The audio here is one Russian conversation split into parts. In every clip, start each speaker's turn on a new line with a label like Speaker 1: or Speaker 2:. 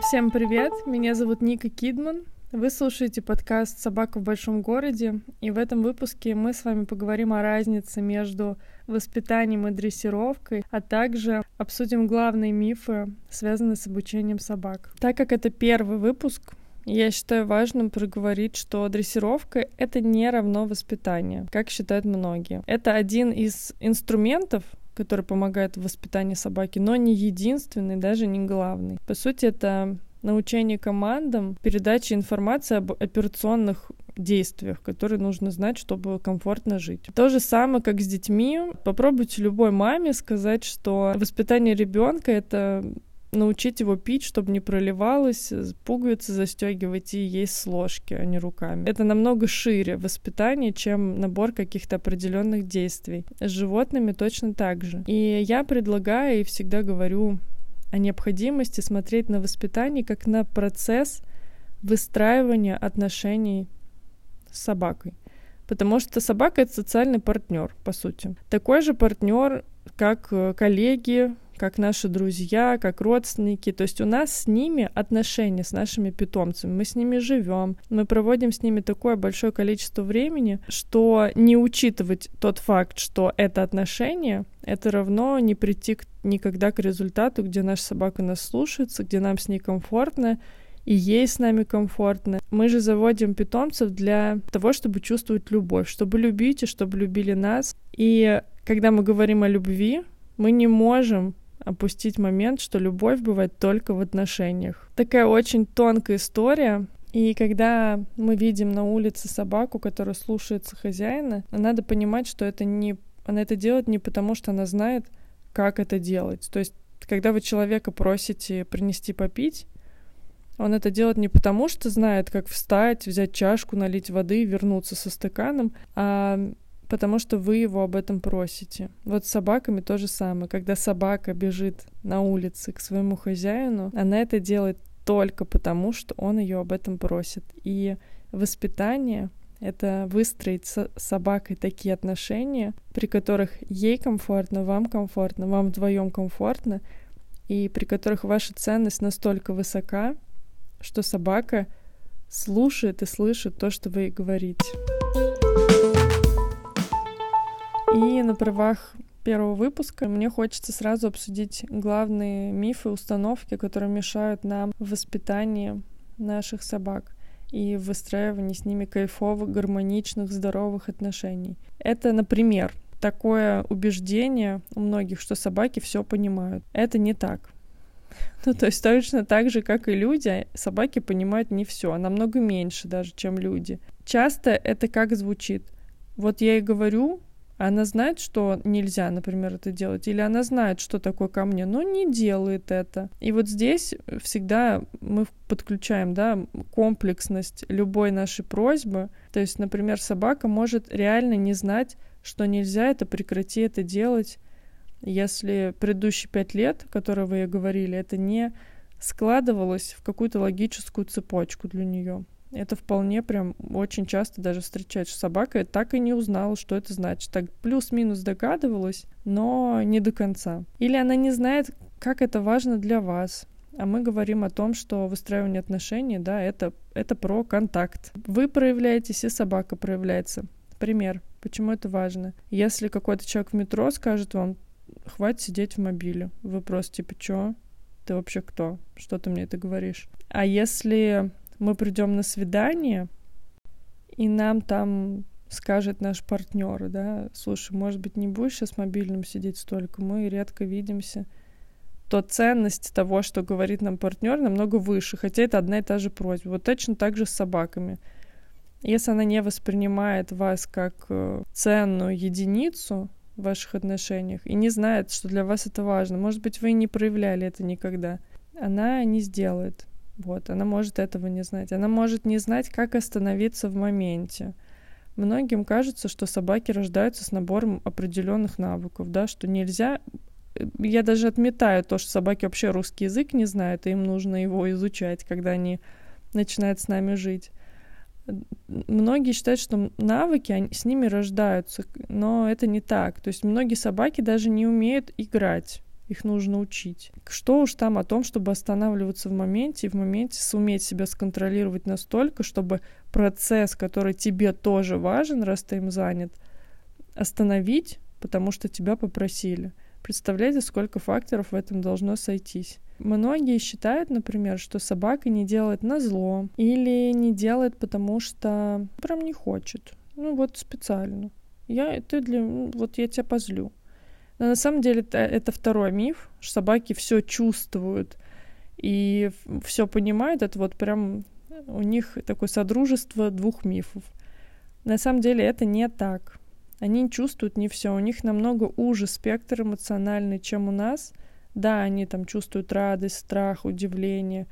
Speaker 1: Всем привет, меня зовут Ника Кидман. Вы слушаете подкаст «Собака в большом городе», и в этом выпуске мы с вами поговорим о разнице между воспитанием и дрессировкой, а также обсудим главные мифы, связанные с обучением собак. Так как это первый выпуск, я считаю важным проговорить, что дрессировка — это не равно воспитание, как считают многие. Это один из инструментов, который помогает в воспитании собаки, но не единственный, даже не главный. По сути, это научение командам, передача информации об операционных действиях, которые нужно знать, чтобы комфортно жить. То же самое, как с детьми. Попробуйте любой маме сказать, что воспитание ребенка это научить его пить, чтобы не проливалось, пуговицы застегивать и есть с ложки, а не руками. Это намного шире воспитание, чем набор каких-то определенных действий. С животными точно так же. И я предлагаю и всегда говорю о необходимости смотреть на воспитание как на процесс выстраивания отношений с собакой. Потому что собака это социальный партнер, по сути. Такой же партнер, как э, коллеги, как наши друзья, как родственники. То есть у нас с ними отношения, с нашими питомцами. Мы с ними живем, мы проводим с ними такое большое количество времени, что не учитывать тот факт, что это отношения, это равно не прийти к, никогда к результату, где наша собака нас слушается, где нам с ней комфортно, и ей с нами комфортно. Мы же заводим питомцев для того, чтобы чувствовать любовь, чтобы любить и чтобы любили нас. И когда мы говорим о любви, мы не можем опустить момент, что любовь бывает только в отношениях. Такая очень тонкая история, и когда мы видим на улице собаку, которая слушается хозяина, надо понимать, что это не... она это делает не потому, что она знает, как это делать. То есть, когда вы человека просите принести попить, он это делает не потому, что знает, как встать, взять чашку, налить воды и вернуться со стаканом, а потому что вы его об этом просите. Вот с собаками то же самое. Когда собака бежит на улице к своему хозяину, она это делает только потому, что он ее об этом просит. И воспитание — это выстроить с собакой такие отношения, при которых ей комфортно, вам комфортно, вам вдвоем комфортно, и при которых ваша ценность настолько высока, что собака слушает и слышит то, что вы ей говорите. И на правах первого выпуска мне хочется сразу обсудить главные мифы, установки, которые мешают нам в воспитании наших собак и в выстраивании с ними кайфовых, гармоничных, здоровых отношений. Это, например, такое убеждение у многих, что собаки все понимают. Это не так. Ну, то есть точно так же, как и люди, собаки понимают не все, а намного меньше даже, чем люди. Часто это как звучит. Вот я и говорю, она знает, что нельзя, например, это делать, или она знает, что такое ко мне, но не делает это. И вот здесь всегда мы подключаем, да, комплексность любой нашей просьбы. То есть, например, собака может реально не знать, что нельзя это, прекрати это делать, если предыдущие пять лет, которые вы ей говорили, это не складывалось в какую-то логическую цепочку для нее. Это вполне прям очень часто даже встречается, что собака так и не узнала, что это значит. Так плюс-минус догадывалась, но не до конца. Или она не знает, как это важно для вас. А мы говорим о том, что выстраивание отношений, да, это, это про контакт. Вы проявляетесь, и собака проявляется. Пример. Почему это важно? Если какой-то человек в метро скажет вам, хватит сидеть в мобиле, вы просто типа, чё? Ты вообще кто? Что ты мне это говоришь? А если мы придем на свидание, и нам там скажет наш партнер, да, слушай, может быть, не будешь сейчас мобильным сидеть столько, мы редко видимся, то ценность того, что говорит нам партнер, намного выше, хотя это одна и та же просьба. Вот точно так же с собаками. Если она не воспринимает вас как э, ценную единицу в ваших отношениях и не знает, что для вас это важно, может быть, вы и не проявляли это никогда, она не сделает. Вот, она может этого не знать. Она может не знать, как остановиться в моменте. Многим кажется, что собаки рождаются с набором определенных навыков, да, что нельзя... Я даже отметаю то, что собаки вообще русский язык не знают, и им нужно его изучать, когда они начинают с нами жить. Многие считают, что навыки, они, с ними рождаются, но это не так. То есть многие собаки даже не умеют играть их нужно учить. Что уж там о том, чтобы останавливаться в моменте и в моменте суметь себя сконтролировать настолько, чтобы процесс, который тебе тоже важен, раз ты им занят, остановить, потому что тебя попросили. Представляете, сколько факторов в этом должно сойтись. Многие считают, например, что собака не делает на зло или не делает, потому что прям не хочет. Ну вот специально. Я это для... Вот я тебя позлю. Но на самом деле это, это второй миф, собаки все чувствуют и все понимают. Это вот прям у них такое содружество двух мифов. На самом деле это не так. Они чувствуют не все. У них намного уже спектр эмоциональный, чем у нас. Да, они там чувствуют радость, страх, удивление,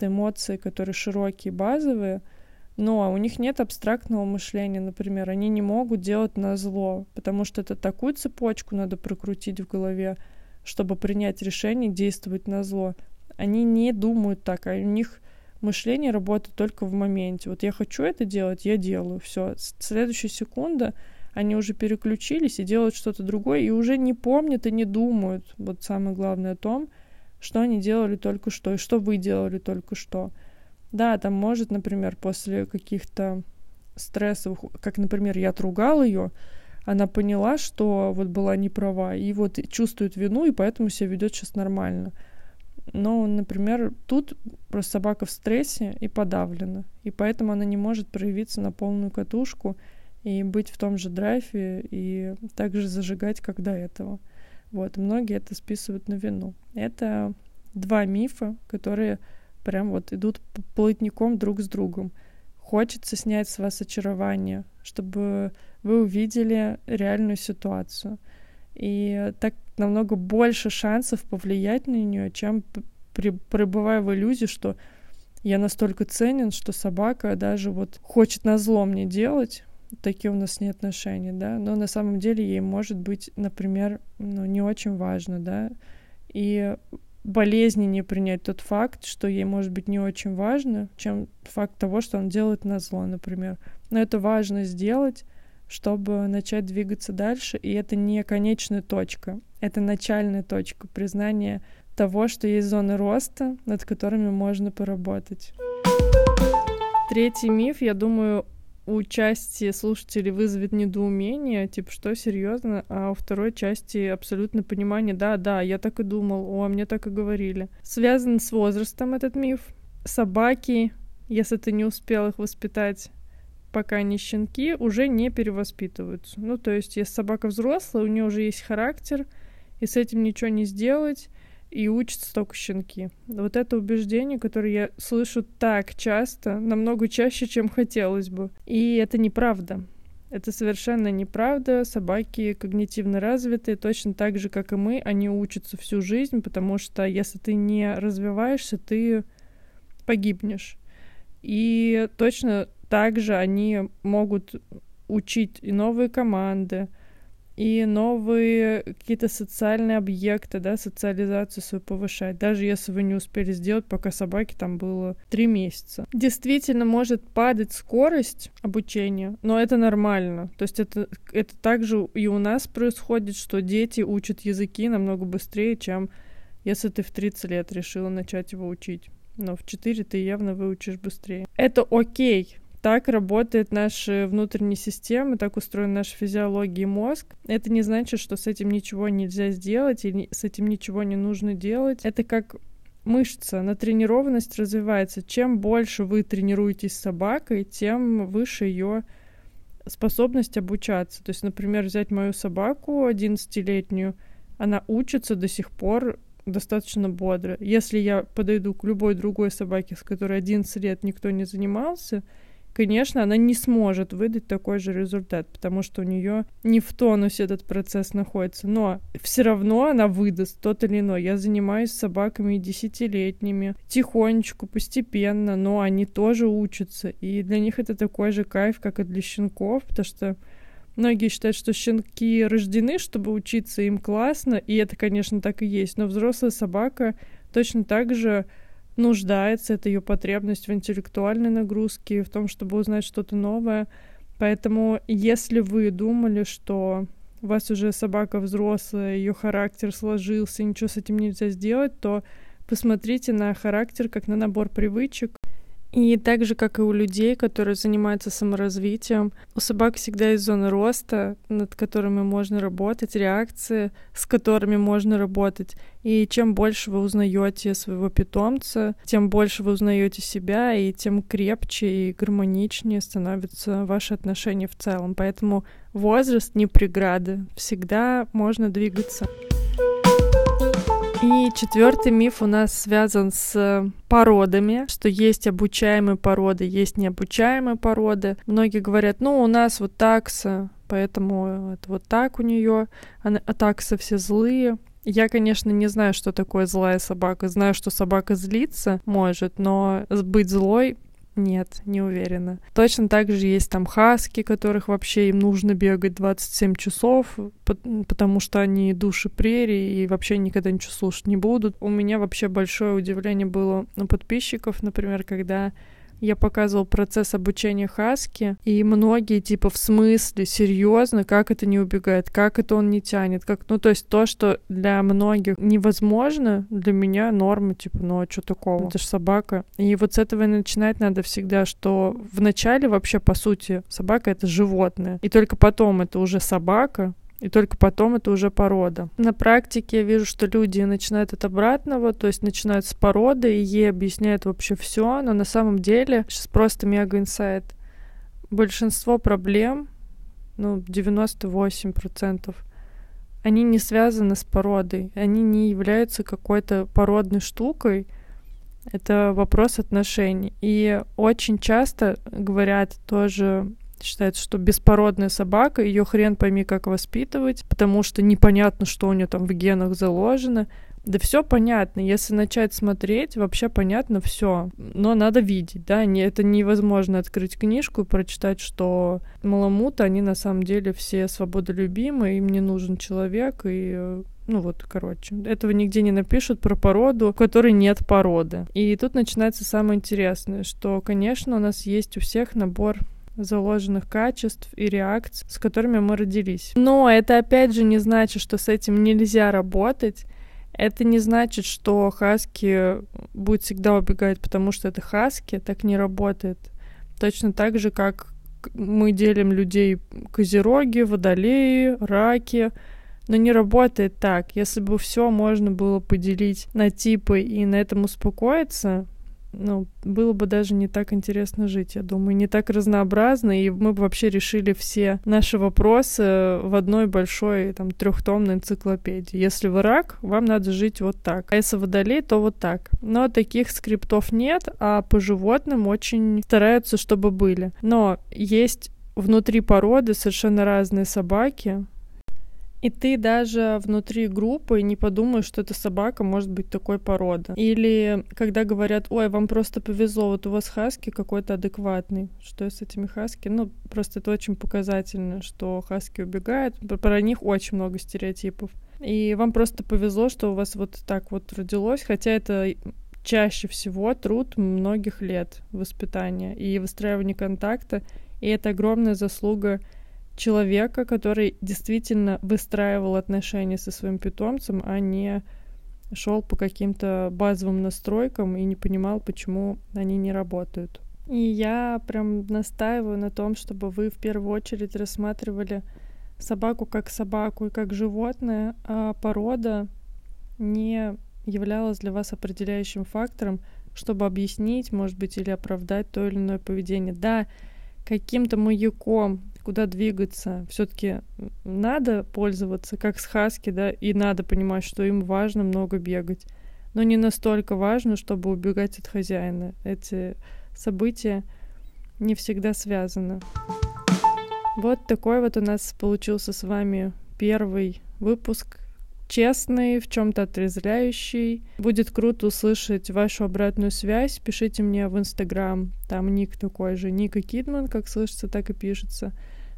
Speaker 1: эмоции, которые широкие, базовые — но у них нет абстрактного мышления, например. Они не могут делать на зло, потому что это такую цепочку надо прокрутить в голове, чтобы принять решение действовать на зло. Они не думают так, а у них мышление работает только в моменте. Вот я хочу это делать, я делаю. Все. Следующая секунда они уже переключились и делают что-то другое, и уже не помнят и не думают. Вот самое главное о том, что они делали только что, и что вы делали только что. Да, там может, например, после каких-то стрессовых, как, например, я отругал ее, она поняла, что вот была не права, и вот чувствует вину, и поэтому себя ведет сейчас нормально. Но, например, тут просто собака в стрессе и подавлена, и поэтому она не может проявиться на полную катушку и быть в том же драйве и также зажигать, как до этого. Вот, многие это списывают на вину. Это два мифа, которые прям вот идут плотником друг с другом. Хочется снять с вас очарование, чтобы вы увидели реальную ситуацию. И так намного больше шансов повлиять на нее, чем при, пребывая в иллюзии, что я настолько ценен, что собака даже вот хочет на зло мне делать. Такие у нас не отношения, да. Но на самом деле ей может быть, например, ну, не очень важно, да. И болезненнее принять тот факт, что ей может быть не очень важно, чем факт того, что он делает на зло, например. Но это важно сделать, чтобы начать двигаться дальше, и это не конечная точка, это начальная точка признания того, что есть зоны роста, над которыми можно поработать. Третий миф, я думаю, у части слушателей вызовет недоумение, типа, что серьезно, а у второй части абсолютно понимание, да, да, я так и думал, о, мне так и говорили. Связан с возрастом этот миф. Собаки, если ты не успел их воспитать, пока они щенки, уже не перевоспитываются. Ну, то есть, если собака взрослая, у нее уже есть характер, и с этим ничего не сделать, и учатся только щенки. Вот это убеждение, которое я слышу так часто, намного чаще, чем хотелось бы. И это неправда. Это совершенно неправда. Собаки когнитивно развитые, точно так же, как и мы, они учатся всю жизнь, потому что если ты не развиваешься, ты погибнешь. И точно так же они могут учить и новые команды, и новые какие-то социальные объекты, да, социализацию свою повышать, даже если вы не успели сделать, пока собаке там было три месяца. Действительно может падать скорость обучения, но это нормально. То есть это, это также и у нас происходит, что дети учат языки намного быстрее, чем если ты в 30 лет решила начать его учить. Но в 4 ты явно выучишь быстрее. Это окей, так работает наша внутренняя система, так устроена наша физиология и мозг. Это не значит, что с этим ничего нельзя сделать или с этим ничего не нужно делать. Это как мышца, натренированность развивается. Чем больше вы тренируетесь с собакой, тем выше ее способность обучаться. То есть, например, взять мою собаку 11-летнюю, она учится до сих пор достаточно бодро. Если я подойду к любой другой собаке, с которой 11 лет никто не занимался, конечно, она не сможет выдать такой же результат, потому что у нее не в тонусе этот процесс находится. Но все равно она выдаст тот или иной. Я занимаюсь собаками десятилетними, тихонечку, постепенно, но они тоже учатся. И для них это такой же кайф, как и для щенков, потому что Многие считают, что щенки рождены, чтобы учиться им классно, и это, конечно, так и есть. Но взрослая собака точно так же нуждается, это ее потребность в интеллектуальной нагрузке, в том, чтобы узнать что-то новое. Поэтому, если вы думали, что у вас уже собака взрослая, ее характер сложился, ничего с этим нельзя сделать, то посмотрите на характер как на набор привычек. И так же, как и у людей, которые занимаются саморазвитием, у собак всегда есть зоны роста, над которыми можно работать, реакции, с которыми можно работать. И чем больше вы узнаете своего питомца, тем больше вы узнаете себя, и тем крепче и гармоничнее становятся ваши отношения в целом. Поэтому возраст не преграда, всегда можно двигаться. И четвертый миф у нас связан с породами, что есть обучаемые породы, есть необучаемые породы. Многие говорят, ну, у нас вот такса, поэтому это вот так у нее, а такса все злые. Я, конечно, не знаю, что такое злая собака. Знаю, что собака злится может, но быть злой нет, не уверена. Точно так же есть там хаски, которых вообще им нужно бегать 27 часов, потому что они души прерии и вообще никогда ничего слушать не будут. У меня вообще большое удивление было у подписчиков, например, когда я показывал процесс обучения Хаски, и многие типа в смысле, серьезно, как это не убегает, как это он не тянет, как, ну то есть то, что для многих невозможно, для меня норма, типа, ну а что такого, это же собака. И вот с этого и начинать надо всегда, что в начале вообще, по сути, собака — это животное, и только потом это уже собака, и только потом это уже порода. На практике я вижу, что люди начинают от обратного, то есть начинают с породы, и ей объясняют вообще все, но на самом деле, сейчас просто мега инсайт, большинство проблем, ну, 98%, они не связаны с породой, они не являются какой-то породной штукой, это вопрос отношений. И очень часто говорят тоже Считается, что беспородная собака, ее хрен пойми, как воспитывать, потому что непонятно, что у нее там в генах заложено. Да все понятно, если начать смотреть, вообще понятно все, но надо видеть, да, не, это невозможно открыть книжку и прочитать, что маламуты, они на самом деле все свободолюбимые, им не нужен человек, и ну вот, короче, этого нигде не напишут про породу, у которой нет породы. И тут начинается самое интересное, что, конечно, у нас есть у всех набор заложенных качеств и реакций, с которыми мы родились. Но это опять же не значит, что с этим нельзя работать. Это не значит, что хаски будет всегда убегать, потому что это хаски, так не работает. Точно так же, как мы делим людей козероги, водолеи, раки, но не работает так. Если бы все можно было поделить на типы и на этом успокоиться, ну, было бы даже не так интересно жить, я думаю, не так разнообразно, и мы бы вообще решили все наши вопросы в одной большой там трехтомной энциклопедии. Если вы рак, вам надо жить вот так, а если водолей, то вот так. Но таких скриптов нет, а по животным очень стараются, чтобы были. Но есть внутри породы совершенно разные собаки, и ты даже внутри группы не подумаешь, что эта собака может быть такой породы. Или когда говорят, ой, вам просто повезло, вот у вас хаски какой-то адекватный. Что с этими хаски? Ну, просто это очень показательно, что хаски убегают. Про них очень много стереотипов. И вам просто повезло, что у вас вот так вот родилось, хотя это чаще всего труд многих лет воспитания и выстраивания контакта. И это огромная заслуга человека, который действительно выстраивал отношения со своим питомцем, а не шел по каким-то базовым настройкам и не понимал, почему они не работают. И я прям настаиваю на том, чтобы вы в первую очередь рассматривали собаку как собаку и как животное, а порода не являлась для вас определяющим фактором, чтобы объяснить, может быть, или оправдать то или иное поведение. Да, каким-то маяком куда двигаться. Все-таки надо пользоваться, как с хаски, да, и надо понимать, что им важно много бегать. Но не настолько важно, чтобы убегать от хозяина. Эти события не всегда связаны. Вот такой вот у нас получился с вами первый выпуск честный, в чем-то отрезвляющий. Будет круто услышать вашу обратную связь. Пишите мне в Инстаграм. Там ник такой же, Ника Кидман, как слышится, так и пишется.